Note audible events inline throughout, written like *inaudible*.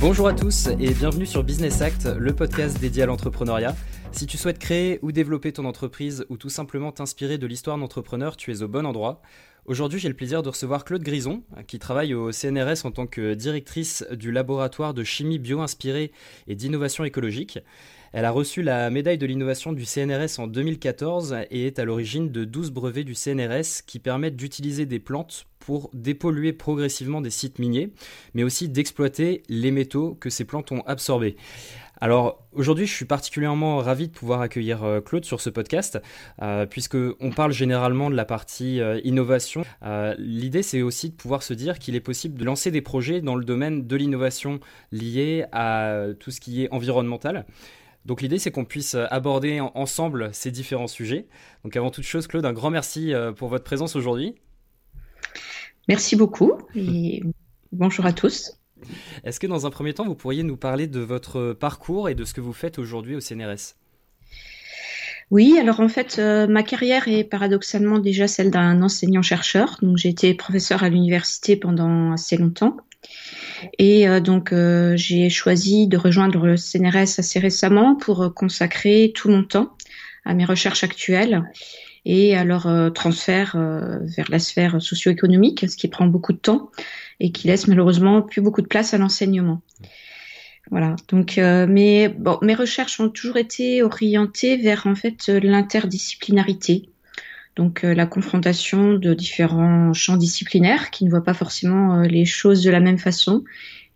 Bonjour à tous et bienvenue sur Business Act, le podcast dédié à l'entrepreneuriat. Si tu souhaites créer ou développer ton entreprise ou tout simplement t'inspirer de l'histoire d'entrepreneur, tu es au bon endroit. Aujourd'hui, j'ai le plaisir de recevoir Claude Grison, qui travaille au CNRS en tant que directrice du laboratoire de chimie bio-inspirée et d'innovation écologique. Elle a reçu la médaille de l'innovation du CNRS en 2014 et est à l'origine de 12 brevets du CNRS qui permettent d'utiliser des plantes pour dépolluer progressivement des sites miniers, mais aussi d'exploiter les métaux que ces plantes ont absorbés. Alors aujourd'hui, je suis particulièrement ravi de pouvoir accueillir euh, Claude sur ce podcast, euh, puisque on parle généralement de la partie euh, innovation. L'idée, c'est aussi de pouvoir se dire qu'il est possible de lancer des projets dans le domaine de l'innovation liée à tout ce qui est environnemental. Donc l'idée, c'est qu'on puisse aborder ensemble ces différents sujets. Donc avant toute chose, Claude, un grand merci pour votre présence aujourd'hui. Merci beaucoup et bonjour à tous. Est-ce que dans un premier temps, vous pourriez nous parler de votre parcours et de ce que vous faites aujourd'hui au CNRS oui, alors en fait, euh, ma carrière est paradoxalement déjà celle d'un enseignant-chercheur. Donc j'ai été professeur à l'université pendant assez longtemps. Et euh, donc euh, j'ai choisi de rejoindre le CNRS assez récemment pour consacrer tout mon temps à mes recherches actuelles et à leur transfert vers la sphère socio-économique, ce qui prend beaucoup de temps et qui laisse malheureusement plus beaucoup de place à l'enseignement. Voilà. Donc, euh, mais bon, mes recherches ont toujours été orientées vers en fait l'interdisciplinarité. Donc, euh, la confrontation de différents champs disciplinaires qui ne voient pas forcément euh, les choses de la même façon.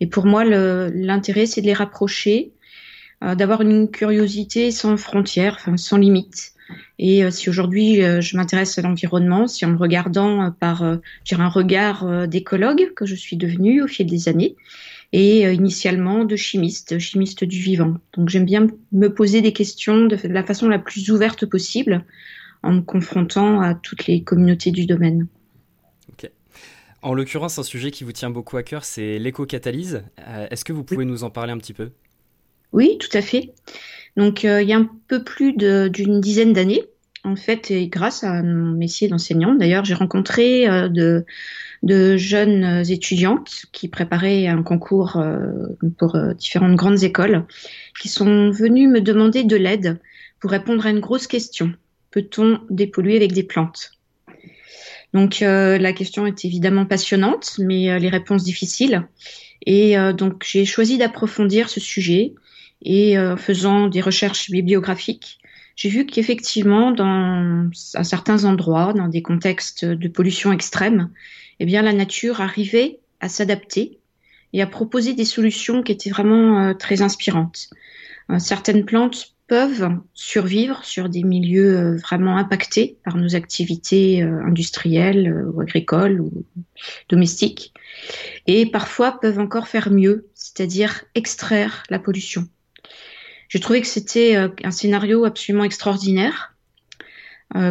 Et pour moi, l'intérêt, c'est de les rapprocher, d'avoir une curiosité sans frontières, sans limites. Et si aujourd'hui je m'intéresse à l'environnement, c'est en me regardant par un regard d'écologue que je suis devenue au fil des années, et euh, initialement de chimiste, chimiste du vivant. Donc j'aime bien me poser des questions de la façon la plus ouverte possible en me confrontant à toutes les communautés du domaine. En l'occurrence, un sujet qui vous tient beaucoup à cœur, c'est l'éco-catalyse. Euh, est-ce que vous pouvez nous en parler un petit peu? Oui, tout à fait. Donc euh, il y a un peu plus d'une dizaine d'années, en fait, et grâce à mon métier d'enseignant, d'ailleurs, j'ai rencontré de de jeunes étudiantes qui préparaient un concours euh, pour euh, différentes grandes écoles, qui sont venues me demander de l'aide pour répondre à une grosse question. Peut-on dépolluer avec des plantes? Donc euh, la question est évidemment passionnante, mais les réponses difficiles. Et donc j'ai choisi d'approfondir ce sujet et faisant des recherches bibliographiques, j'ai vu qu'effectivement, dans certains endroits, dans des contextes de pollution extrême, eh bien, la nature arrivait à s'adapter et à proposer des solutions qui étaient vraiment euh, très inspirantes. Euh, certaines plantes peuvent survivre sur des milieux euh, vraiment impactés par nos activités industrielles ou agricoles ou domestiques et parfois peuvent encore faire mieux, c'est-à-dire extraire la pollution. J'ai trouvé que c'était un scénario absolument extraordinaire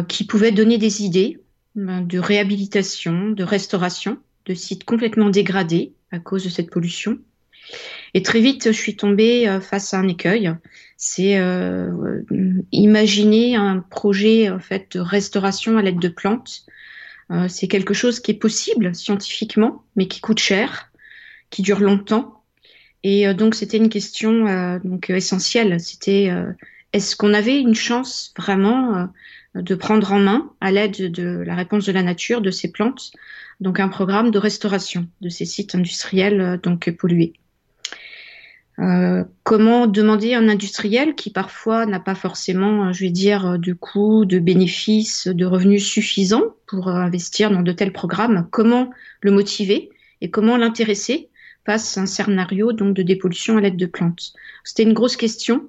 qui pouvait donner des idées ben, de réhabilitation, de restauration de sites complètement dégradés à cause de cette pollution. Et très vite, je suis tombée euh, face à un écueil. C'est euh, imaginer un projet en fait de restauration à l'aide de plantes. Euh, c'est quelque chose qui est possible scientifiquement, mais qui coûte cher, qui dure longtemps. Et euh, donc c'était une question euh, donc essentielle. C'était est-ce qu'on avait une chance vraiment de prendre en main, à l'aide de la réponse de la nature, de ces plantes, donc un programme de restauration de ces sites industriels euh, donc pollués? Euh, comment demander un industriel qui parfois n'a pas forcément, je vais dire, de coûts, de bénéfices, de revenus suffisants pour investir dans de tels programmes, comment le motiver et comment l'intéresser face à un scénario donc de dépollution à l'aide de plantes? C'était une grosse question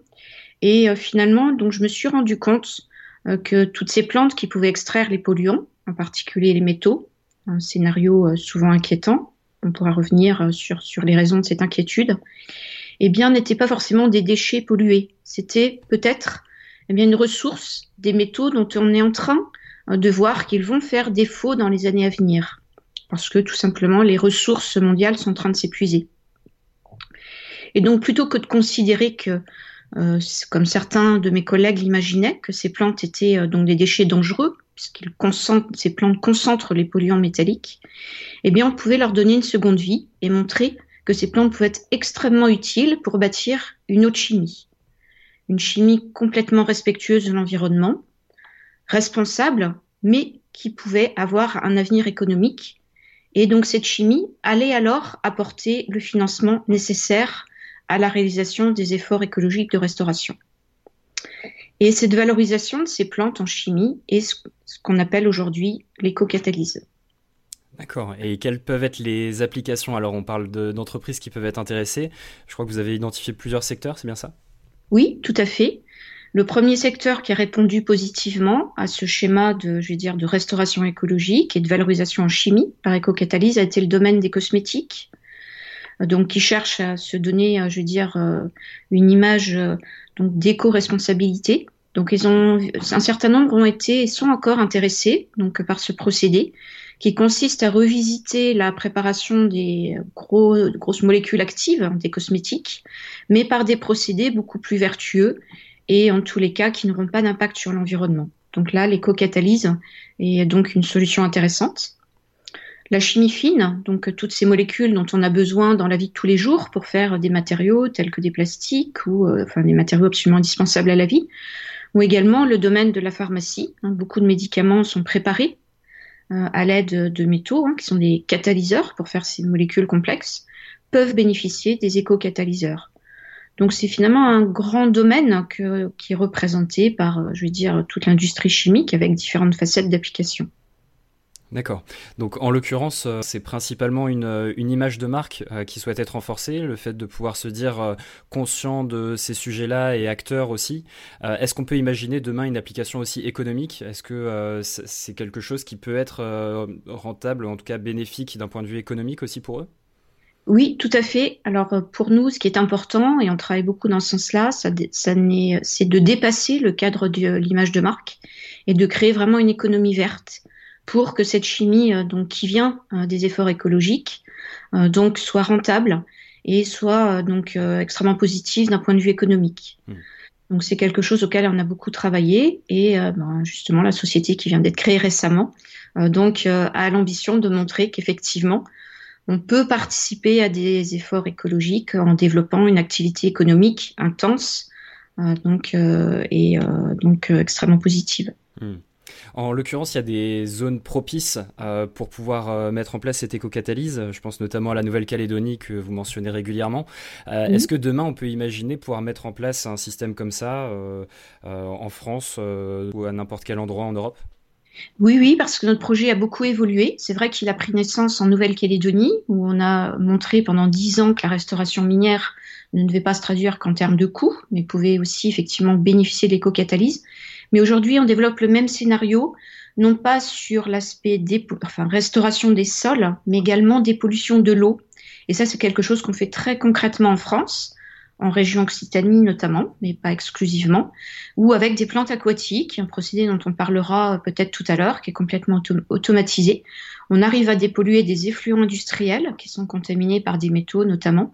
et euh, finalement donc je me suis rendu compte euh, que toutes ces plantes qui pouvaient extraire les polluants, en particulier les métaux, un scénario euh, souvent inquiétant, on pourra revenir euh, sur, sur les raisons de cette inquiétude, eh bien, n'étaient pas forcément des déchets pollués. C'était peut-être eh bien une ressource des métaux dont on est en train de voir qu'ils vont faire défaut dans les années à venir, parce que tout simplement les ressources mondiales sont en train de s'épuiser. Et donc, plutôt que de considérer que euh, comme certains de mes collègues l'imaginaient, que ces plantes étaient euh, donc des déchets dangereux, puisqu'ils ces plantes concentrent les polluants métalliques, eh bien, on pouvait leur donner une seconde vie et montrer que ces plantes pouvaient être extrêmement utiles pour bâtir une autre chimie. Une chimie complètement respectueuse de l'environnement, responsable, mais qui pouvait avoir un avenir économique. Et donc cette chimie allait alors apporter le financement nécessaire à la réalisation des efforts écologiques de restauration. Et cette valorisation de ces plantes en chimie est ce qu'on appelle aujourd'hui l'éco-catalyse. D'accord. Et quelles peuvent être les applications? Alors, on parle d'entreprises qui peuvent être intéressées. Je crois que vous avez identifié plusieurs secteurs, c'est bien ça? Oui, tout à fait. Le premier secteur qui a répondu positivement à ce schéma de, je vais dire, de restauration écologique et de valorisation en chimie par éco-catalyse a été le domaine des cosmétiques. Donc, qui cherche à se donner, je veux dire, euh, une image euh, d'éco-responsabilité. Donc, ils ont, un certain nombre ont été et sont encore intéressés donc par ce procédé qui consiste à revisiter la préparation des gros, grosses molécules actives hein, des cosmétiques, mais par des procédés beaucoup plus vertueux et en tous les cas qui n'auront pas d'impact sur l'environnement. Donc là, l'éco-catalyse est donc une solution intéressante. La chimie fine, donc toutes ces molécules dont on a besoin dans la vie de tous les jours pour faire des matériaux tels que des plastiques ou euh, enfin des matériaux absolument indispensables à la vie, ou également le domaine de la pharmacie. Hein, beaucoup de médicaments sont préparés euh, à l'aide de métaux, hein, qui sont des catalyseurs pour faire ces molécules complexes, peuvent bénéficier des éco-catalyseurs. Donc c'est finalement un grand domaine qui est représenté par, euh, je vais dire, toute l'industrie chimique avec différentes facettes d'application. D'accord. Donc en l'occurrence, euh, c'est principalement une, euh, une, image de marque euh, qui souhaite être renforcée, le fait de pouvoir se dire conscient de ces sujets-là et acteur aussi. Est-ce qu'on peut imaginer demain une application aussi économique? Est-ce que c'est quelque chose qui peut être rentable, en tout cas bénéfique d'un point de vue économique aussi pour eux? Oui, tout à fait. Alors pour nous, ce qui est important, et on travaille beaucoup dans ce sens-là, c'est de dépasser le cadre de l'image de marque et de créer vraiment une économie verte pour que cette chimie euh, donc qui vient euh, des efforts écologiques euh, donc soit rentable et soit donc extrêmement positive d'un point de vue économique. Hmm. Donc c'est quelque chose auquel on a beaucoup travaillé et ben, justement la société qui vient d'être créée récemment donc a l'ambition de montrer qu'effectivement on peut participer à des efforts écologiques en développant une activité économique intense donc et donc extrêmement positive. Hmm. En l'occurrence, il y a des zones propices euh, pour pouvoir euh, mettre en place cette éco-catalyse. Je pense notamment à la Nouvelle-Calédonie que vous mentionnez régulièrement. Euh, est-ce que demain, on peut imaginer pouvoir mettre en place un système comme ça en France ou à n'importe quel endroit en Europe? Oui, oui, parce que notre projet a beaucoup évolué. C'est vrai qu'il a pris naissance en Nouvelle-Calédonie, où on a montré pendant dix ans que la restauration minière ne devait pas se traduire qu'en termes de coûts, mais pouvait aussi effectivement bénéficier de l'éco-catalyse. Mais aujourd'hui, on développe le même scénario, non pas sur l'aspect restauration des sols, mais également dépollution de l'eau. Et ça, c'est quelque chose qu'on fait très concrètement en France, en région Occitanie notamment, mais pas exclusivement, ou avec des plantes aquatiques, un procédé dont on parlera peut-être tout à l'heure, qui est complètement automatisé. On arrive à dépolluer des effluents industriels qui sont contaminés par des métaux notamment,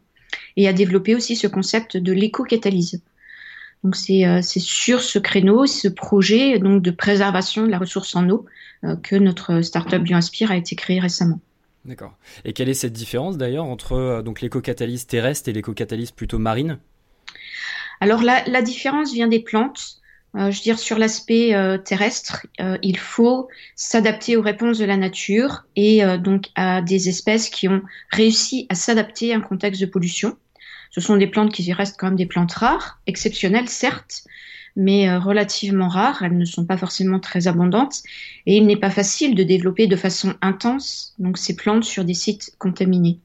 et à développer aussi ce concept de l'éco-catalyse. Donc euh, c'est sur ce créneau, ce projet donc de préservation de la ressource en eau euh, que notre startup BioInspire a été créée récemment. D'accord. Et quelle est cette différence d'ailleurs entre euh, donc l'éco-catalyse terrestre et l'éco-catalyse plutôt marine? Alors la, la, différence vient des plantes. je veux dire sur l'aspect terrestre, il faut s'adapter aux réponses de la nature et donc à des espèces qui ont réussi à s'adapter à un contexte de pollution. Ce sont des plantes qui restent quand même des plantes rares, exceptionnelles certes, mais euh, relativement rares. Elles ne sont pas forcément très abondantes et il n'est pas facile de développer de façon intense donc ces plantes sur des sites contaminés.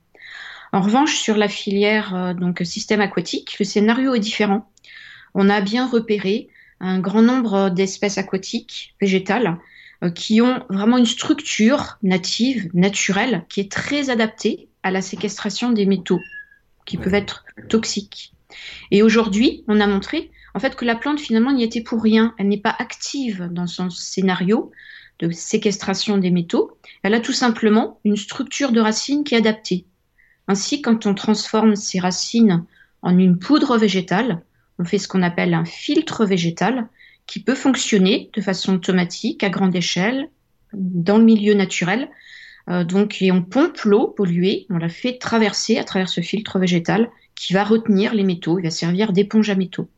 En revanche, sur la filière euh, donc système aquatique, le scénario est différent. On a bien repéré un grand nombre d'espèces aquatiques végétales euh, qui ont vraiment une structure native, naturelle, qui est très adaptée à la séquestration des métaux qui peuvent être toxiques. Et aujourd'hui, on a montré en fait que la plante finalement n'y était pour rien. Elle n'est pas active dans son scénario de séquestration des métaux. Elle a tout simplement une structure de racines qui est adaptée. Ainsi, quand on transforme ces racines en une poudre végétale, on fait ce qu'on appelle un filtre végétal qui peut fonctionner de façon automatique à grande échelle dans le milieu naturel donc, et on pompe l'eau polluée, on la fait traverser à travers ce filtre végétal qui va retenir les métaux, il va servir d'éponge à métaux.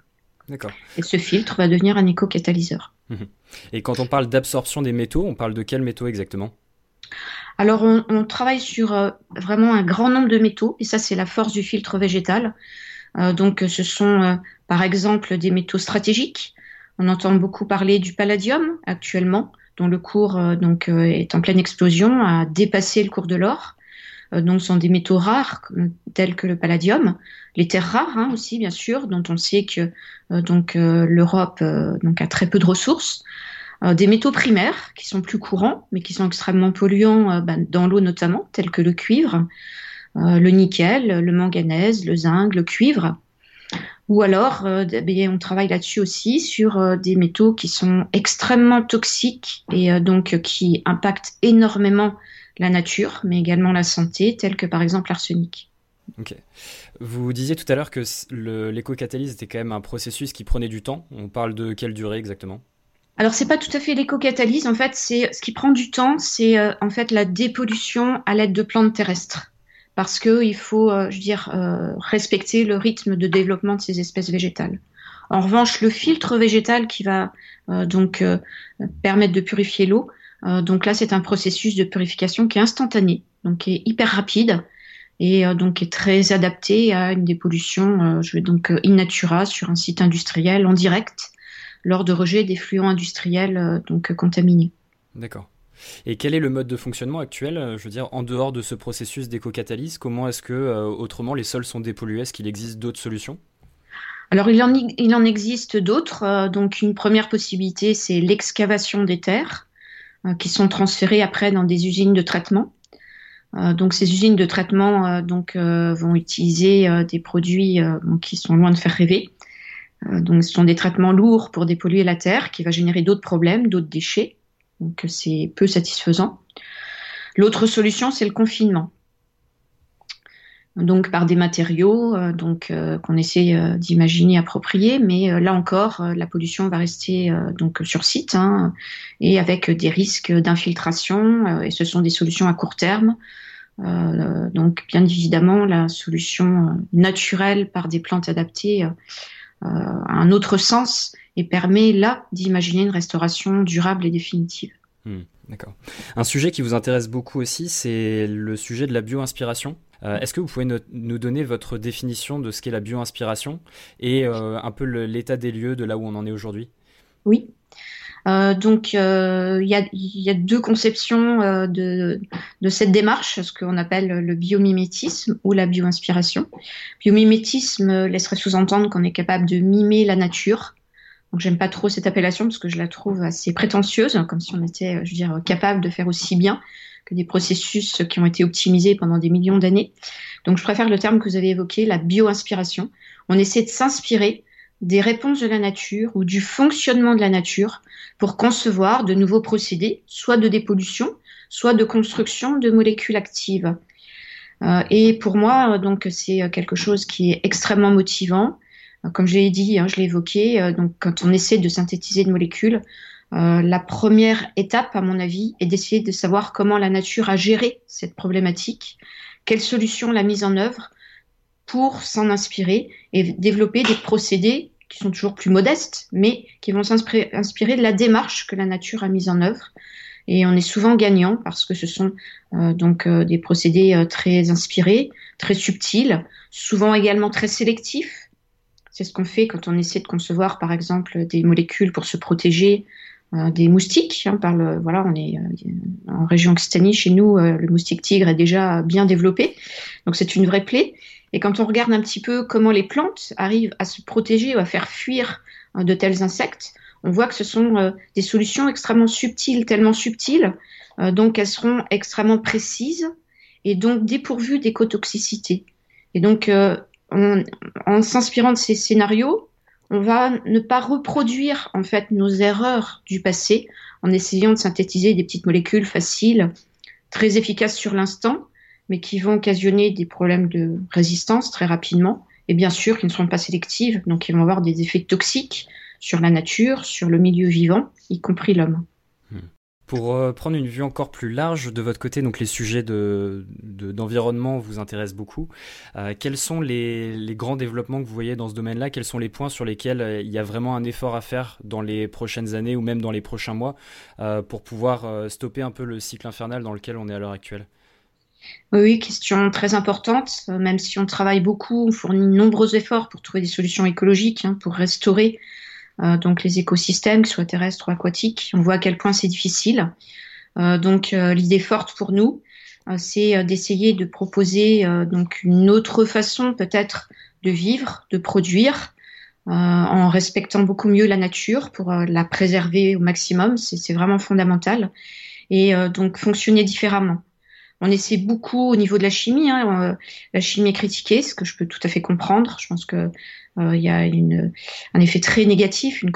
D'accord. Et ce filtre va devenir un éco-catalyseur. Mhm. Et quand on parle d'absorption des métaux, on parle de quels métaux exactement? Alors, on, travaille sur euh, vraiment un grand nombre de métaux, et ça, c'est la force du filtre végétal. Euh, donc, ce sont, euh, par exemple, des métaux stratégiques. On entend beaucoup parler du palladium actuellement, dont le cours donc est en pleine explosion, a dépassé le cours de l'or. donc, ce sont des métaux rares tels que le palladium, les terres rares hein, aussi, bien sûr, dont on sait que donc l'Europe donc a très peu de ressources. Euh, des métaux primaires qui sont plus courants, mais qui sont extrêmement polluants euh, ben, dans l'eau notamment, tels que le cuivre, euh, le nickel, le manganèse, le zinc, le cuivre. Ou alors, ben, on travaille là-dessus aussi sur des métaux qui sont extrêmement toxiques et donc qui impactent énormément la nature, mais également la santé, tels que par exemple l'arsenic. Ok. Vous disiez tout à l'heure que l'éco-catalyse était quand même un processus qui prenait du temps. On parle de quelle durée exactement? Alors c'est pas tout à fait l'éco-catalyse. En fait, c'est ce qui prend du temps, c'est euh, en fait la dépollution à l'aide de plantes terrestres, parce que il faut, euh, je dire, euh, respecter le rythme de développement de ces espèces végétales. En revanche, le filtre végétal qui va donc permettre de purifier l'eau, donc là c'est un processus de purification qui est instantané, donc qui est hyper rapide et donc qui est très adapté à une dépollution, je vais donc in natura sur un site industriel en direct lors de rejet des fluents industriels euh, donc contaminés. D'accord. Et quel est le mode de fonctionnement actuel euh, Je veux dire, en dehors de ce processus d'éco-catalyse, comment est-ce que, euh, autrement, les sols sont dépollués? Est-ce qu'il existe d'autres solutions? Alors, il en, existe d'autres. donc, une première possibilité, c'est l'excavation des terres qui sont transférées après dans des usines de traitement. donc, ces usines de traitement vont utiliser des produits qui sont loin de faire rêver. Euh, donc, ce sont des traitements lourds pour dépolluer la terre, qui va générer d'autres problèmes, d'autres déchets. Donc, c'est peu satisfaisant. L'autre solution, c'est le confinement. Donc, par des matériaux euh, donc euh, qu'on essaie d'imaginer appropriés, mais là encore, la pollution va rester donc sur site hein, et avec des risques d'infiltration. et ce sont des solutions à court terme. donc, bien évidemment, la solution naturelle par des plantes adaptées euh, un autre sens et permet là d'imaginer une restauration durable et définitive. Hmm, d'accord. Un sujet qui vous intéresse beaucoup aussi, c'est le sujet de la bio-inspiration. Euh, est-ce que vous pouvez nous donner votre définition de ce qu'est la bio-inspiration et euh, un peu l'état des lieux de là où on en est aujourd'hui? Oui. Euh, donc, euh, il y, a, deux conceptions euh, de, cette démarche, ce qu'on appelle le biomimétisme ou la bioinspiration. Biomimétisme laisserait sous-entendre qu'on est capable de mimer la nature. Donc, j'aime pas trop cette appellation parce que je la trouve assez prétentieuse, comme si on était, je veux dire, capable de faire aussi bien que des processus qui ont été optimisés pendant des millions d'années. Donc, je préfère le terme que vous avez évoqué, la bioinspiration. On essaie de s'inspirer des réponses de la nature ou du fonctionnement de la nature pour concevoir de nouveaux procédés, soit de dépollution, soit de construction de molécules actives. Euh, et pour moi, donc, c'est quelque chose qui est extrêmement motivant. Euh, comme je l'ai dit, hein, je l'ai évoqué, euh, donc quand on essaie de synthétiser une molécule, la première étape, à mon avis, est d'essayer de savoir comment la nature a géré cette problématique, quelle solution l'a mise en œuvre, pour s'en inspirer et développer des procédés qui sont toujours plus modestes, mais qui vont s'inspirer de la démarche que la nature a mise en œuvre. Et on est souvent gagnant parce que ce sont euh, donc euh, des procédés euh, très inspirés, très subtils, souvent également très sélectifs. C'est ce qu'on fait quand on essaie de concevoir, par exemple, des molécules pour se protéger des moustiques. Hein, voilà, on est en région Occitanie, chez nous, le moustique tigre est déjà bien développé, donc c'est une vraie plaie. Et quand on regarde un petit peu comment les plantes arrivent à se protéger ou à faire fuir euh, de tels insectes, on voit que ce sont euh, des solutions extrêmement subtiles, tellement subtiles, euh, donc elles seront extrêmement précises et donc dépourvues d'écotoxicité. Et donc, en, s'inspirant de ces scénarios, on va ne pas reproduire en fait nos erreurs du passé en essayant de synthétiser des petites molécules faciles, très efficaces sur l'instant, mais qui vont occasionner des problèmes de résistance très rapidement, et bien sûr qui ne seront pas sélectives, donc qui vont avoir des effets toxiques sur la nature, sur le milieu vivant, y compris l'homme. Pour euh, prendre une vue encore plus large de votre côté, donc les sujets d'environnement vous intéressent beaucoup. Euh, quels sont les, grands développements que vous voyez dans ce domaine-là? Quels sont les points sur lesquels euh, il y a vraiment un effort à faire dans les prochaines années ou même dans les prochains mois pour pouvoir stopper un peu le cycle infernal dans lequel on est à l'heure actuelle? Oui, question très importante. Même si on travaille beaucoup, on fournit de nombreux efforts pour trouver des solutions écologiques, hein, pour restaurer donc les écosystèmes, que ce soit terrestres ou aquatiques. On voit à quel point c'est difficile. Euh, donc euh, l'idée forte pour nous, c'est d'essayer de proposer donc une autre façon peut-être de vivre, de produire, en respectant beaucoup mieux la nature pour la préserver au maximum. C'est vraiment fondamental. Et donc fonctionner différemment. On essaie beaucoup au niveau de la chimie. Hein, la chimie est critiquée, ce que je peux tout à fait comprendre. Je pense que euh, y a un effet très négatif, une,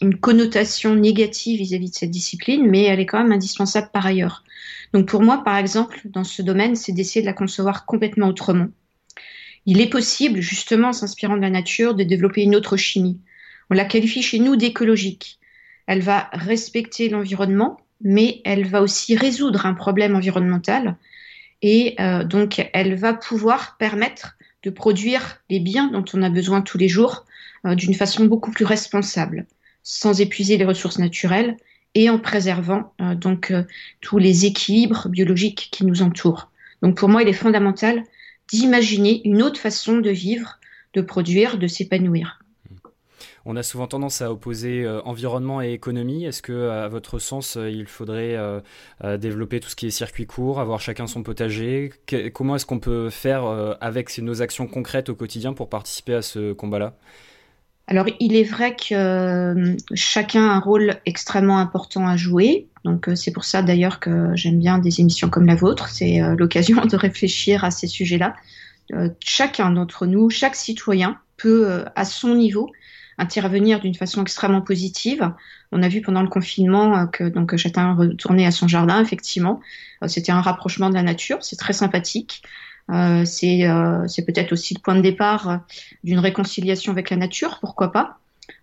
une connotation négative vis-à-vis de cette discipline, mais elle est quand même indispensable par ailleurs. Donc pour moi, par exemple, dans ce domaine, c'est d'essayer de la concevoir complètement autrement. Il est possible, justement, en s'inspirant de la nature, de développer une autre chimie. On la qualifie chez nous d'écologique. Elle va respecter l'environnement, mais elle va aussi résoudre un problème environnemental. Et euh, donc, elle va pouvoir permettre de produire les biens dont on a besoin tous les jours euh, d'une façon beaucoup plus responsable, sans épuiser les ressources naturelles et en préservant euh, donc tous les équilibres biologiques qui nous entourent. Donc pour moi, il est fondamental d'imaginer une autre façon de vivre, de produire, de s'épanouir. On a souvent tendance à opposer euh, environnement et économie. Est-ce que, à votre sens, euh, il faudrait euh, développer tout ce qui est circuit court, avoir chacun son potager? Comment est-ce qu'on peut faire avec nos actions concrètes au quotidien pour participer à ce combat-là? Alors, il est vrai que chacun a un rôle extrêmement important à jouer. Donc, c'est pour ça d'ailleurs que j'aime bien des émissions comme la vôtre. C'est l'occasion *laughs* de réfléchir à ces sujets-là. chacun d'entre nous, chaque citoyen peut, à son niveau, intervenir d'une façon extrêmement positive. On a vu pendant le confinement euh, que donc chacun retournait à son jardin, effectivement. Euh, c'était un rapprochement de la nature, c'est très sympathique. Euh, c'est euh, peut-être aussi le point de départ d'une réconciliation avec la nature, pourquoi pas.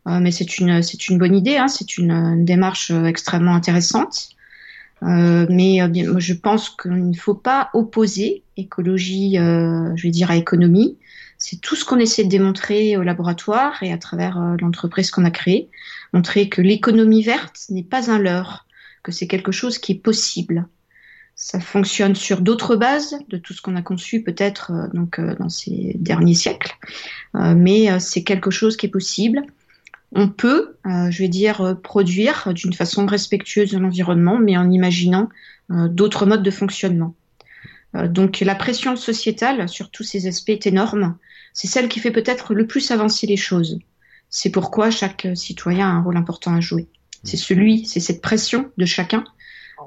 Mais c'est une, une bonne idée, hein, c'est une, une, démarche extrêmement intéressante. mais je pense qu'il ne faut pas opposer écologie, je vais dire, à économie. C'est tout ce qu'on essaie de démontrer au laboratoire et à travers euh, l'entreprise qu'on a créée. Montrer que l'économie verte n'est pas un leurre, que c'est quelque chose qui est possible. Ça fonctionne sur d'autres bases de tout ce qu'on a conçu peut-être euh, donc euh, dans ces derniers siècles, mais c'est quelque chose qui est possible. On peut, je vais dire, produire d'une façon respectueuse de l'environnement, mais en imaginant d'autres modes de fonctionnement. Donc la pression sociétale sur tous ces aspects est énorme c'est celle qui fait peut-être le plus avancer les choses. C'est pourquoi chaque citoyen a un rôle important à jouer. C'est celui, c'est cette pression de chacun,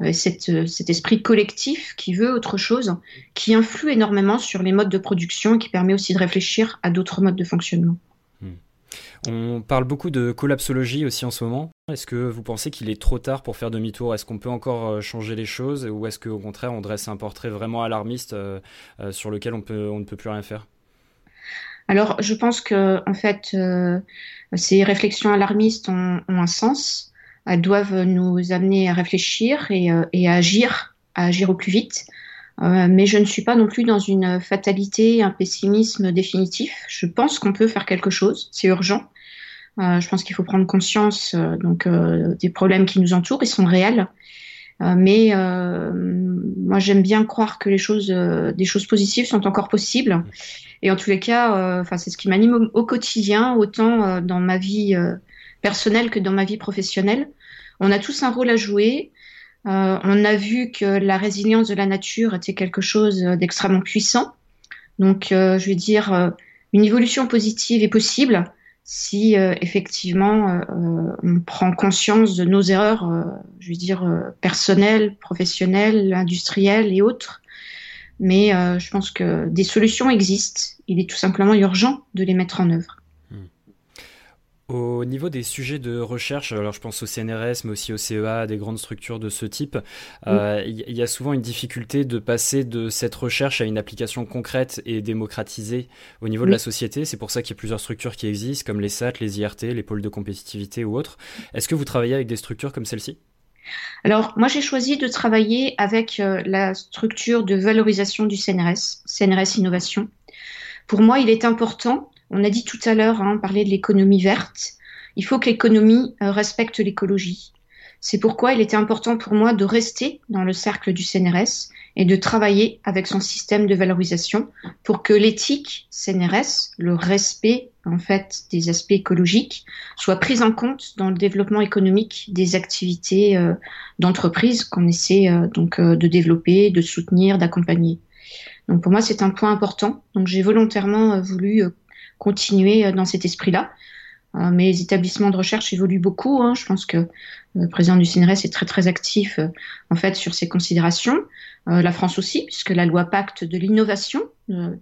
euh, cette, cet esprit collectif qui veut autre chose, qui influe énormément sur les modes de production et qui permet aussi de réfléchir à d'autres modes de fonctionnement. On parle beaucoup de collapsologie aussi en ce moment. Est-ce que vous pensez qu'il est trop tard pour faire demi-tour? Est-ce qu'on peut encore euh, changer les choses? Ou est-ce qu'au contraire on dresse un portrait vraiment alarmiste euh, sur lequel on, ne peut plus rien faire? Alors, je pense que en fait, euh, ces réflexions alarmistes ont, un sens. Elles doivent nous amener à réfléchir et, euh, à agir, à agir au plus vite. Euh, mais je ne suis pas non plus dans une fatalité, un pessimisme définitif. Je pense qu'on peut faire quelque chose. C'est urgent. je pense qu'il faut prendre conscience donc des problèmes qui nous entourent. Ils sont réels. mais moi, j'aime bien croire que les choses, des choses positives sont encore possibles et en tous les cas, euh, enfin, c'est ce qui m'anime au, quotidien, autant euh, dans ma vie euh, personnelle que dans ma vie professionnelle. On a tous un rôle à jouer. On a vu que la résilience de la nature était quelque chose d'extrêmement puissant. Donc, je vais dire, une évolution positive est possible si effectivement on prend conscience de nos erreurs, je vais dire personnelles, professionnelles, industrielles et autres, mais euh, je pense que des solutions existent. Il est tout simplement urgent de les mettre en œuvre. Au niveau des sujets de recherche, alors je pense au CNRS, mais aussi au CEA, des grandes structures de ce type, euh, il y a souvent une difficulté de passer de cette recherche à une application concrète et démocratisée au niveau de la société. C'est pour ça qu'il y a plusieurs structures qui existent, comme les SAT, les IRT, les pôles de compétitivité ou autres. Est-ce que vous travaillez avec des structures comme celle-ci? Alors, moi, j'ai choisi de travailler avec la structure de valorisation du CNRS, CNRS Innovation. Pour moi, il est important, on a dit tout à l'heure, hein, parler de l'économie verte, il faut que l'économie respecte l'écologie. C'est pourquoi il était important pour moi de rester dans le cercle du CNRS et de travailler avec son système de valorisation pour que l'éthique CNRS, le respect en fait des aspects écologiques, soit prise en compte dans le développement économique des activités euh, d'entreprise qu'on essaie euh, donc euh, de développer, de soutenir, d'accompagner. Donc pour moi c'est un point important. Donc j'ai volontairement voulu continuer dans cet esprit-là. Euh, mes établissements de recherche évoluent beaucoup. Hein. Je pense que le président du CNRS est très très actif euh, en fait sur ces considérations. Euh, la France aussi, puisque la loi Pacte de l'innovation,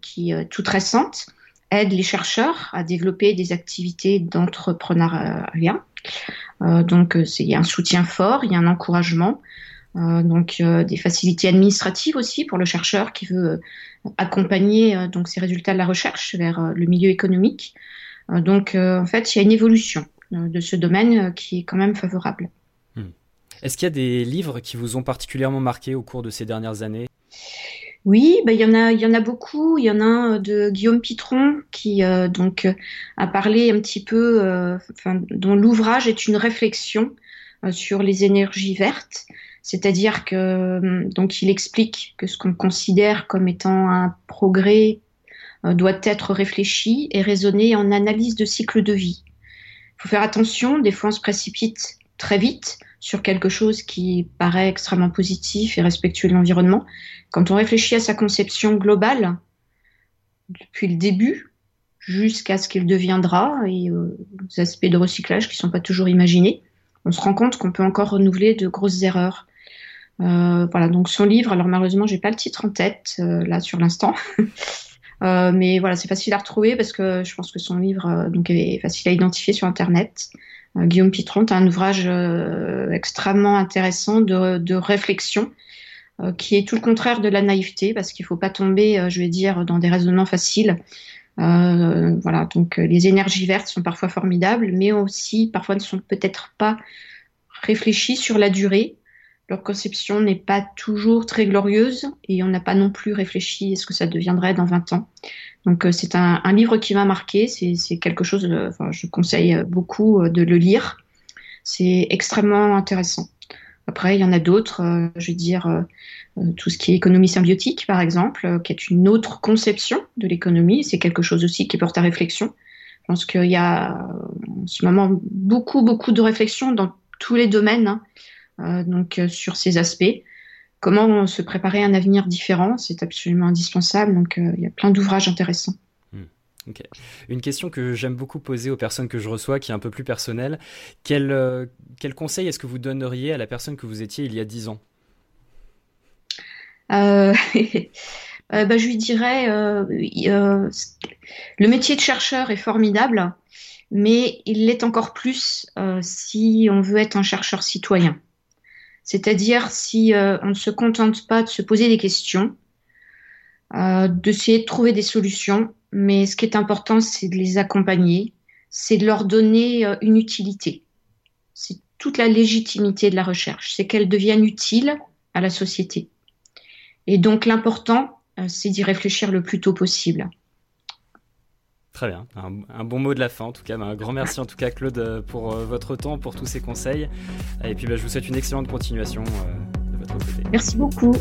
qui est toute récente, aide les chercheurs à développer des activités d'entrepreneuriat. donc il y a un soutien fort, il y a un encouragement. Donc des facilités administratives aussi pour le chercheur qui veut accompagner donc ces résultats de la recherche vers le milieu économique. Euh, donc, euh, en fait, il y a une évolution euh, de ce domaine qui est quand même favorable. Hmm. Est-ce qu'il y a des livres qui vous ont particulièrement marqué au cours de ces dernières années? Oui, bah, il y en a, il y en a beaucoup. Il y en a un de Guillaume Pitron qui donc a parlé un petit peu, dont l'ouvrage est une réflexion sur les énergies vertes. C'est-à-dire que donc il explique que ce qu'on considère comme étant un progrès euh, doit être réfléchi et raisonné en analyse de cycle de vie. Il faut faire attention, des fois on se précipite très vite sur quelque chose qui paraît extrêmement positif et respectueux de l'environnement. Quand on réfléchit à sa conception globale, depuis le début jusqu'à ce qu'il deviendra et aux aspects de recyclage qui ne sont pas toujours imaginés, on se rend compte qu'on peut encore renouveler de grosses erreurs. Euh, voilà, donc son livre, alors malheureusement, j'ai pas le titre en tête euh, là sur l'instant, *laughs* Euh, mais voilà, c'est facile à retrouver parce que je pense que son livre donc est facile à identifier sur Internet. Guillaume Pitron a un ouvrage extrêmement intéressant de, de réflexion qui est tout le contraire de la naïveté parce qu'il faut pas tomber, je vais dire, dans des raisonnements faciles. voilà, donc les énergies vertes sont parfois formidables, mais aussi parfois ne sont peut-être pas réfléchies sur la durée leur conception n'est pas toujours très glorieuse et on n'a pas non plus réfléchi à ce que ça deviendrait dans 20 ans. Donc euh, c'est un, livre qui m'a marqué, c'est quelque chose, euh, je conseille beaucoup euh, de le lire. C'est extrêmement intéressant. Après, il y en a d'autres, je veux dire, tout ce qui est économie symbiotique, par exemple, qui est une autre conception de l'économie. C'est quelque chose aussi qui porte à réflexion. Je pense qu'il y a en ce moment beaucoup, beaucoup de réflexions dans tous les domaines. Hein. Euh, donc euh, sur ces aspects. Comment se préparer à un avenir différent, c'est absolument indispensable. Donc euh, il y a plein d'ouvrages intéressants. Hmm. Une question que j'aime beaucoup poser aux personnes que je reçois, qui est un peu plus personnelle. Quel, quel conseil est-ce que vous donneriez à la personne que vous étiez il y a 10 ans? *laughs* Bah, Je lui dirais, le métier de chercheur est formidable, mais il l'est encore plus si on veut être un chercheur citoyen. C'est-à-dire si euh, on ne se contente pas de se poser des questions, euh, d'essayer de trouver des solutions, mais ce qui est important, c'est de les accompagner, c'est de leur donner euh, une utilité. C'est toute la légitimité de la recherche, c'est qu'elle devienne utile à la société. Et donc l'important, c'est d'y réfléchir le plus tôt possible. Très bien, un, bon mot de la fin en tout cas. Un grand merci en tout cas Claude euh, pour euh, votre temps, pour tous ces conseils. Et puis bah, je vous souhaite une excellente continuation euh, de votre côté. Merci beaucoup.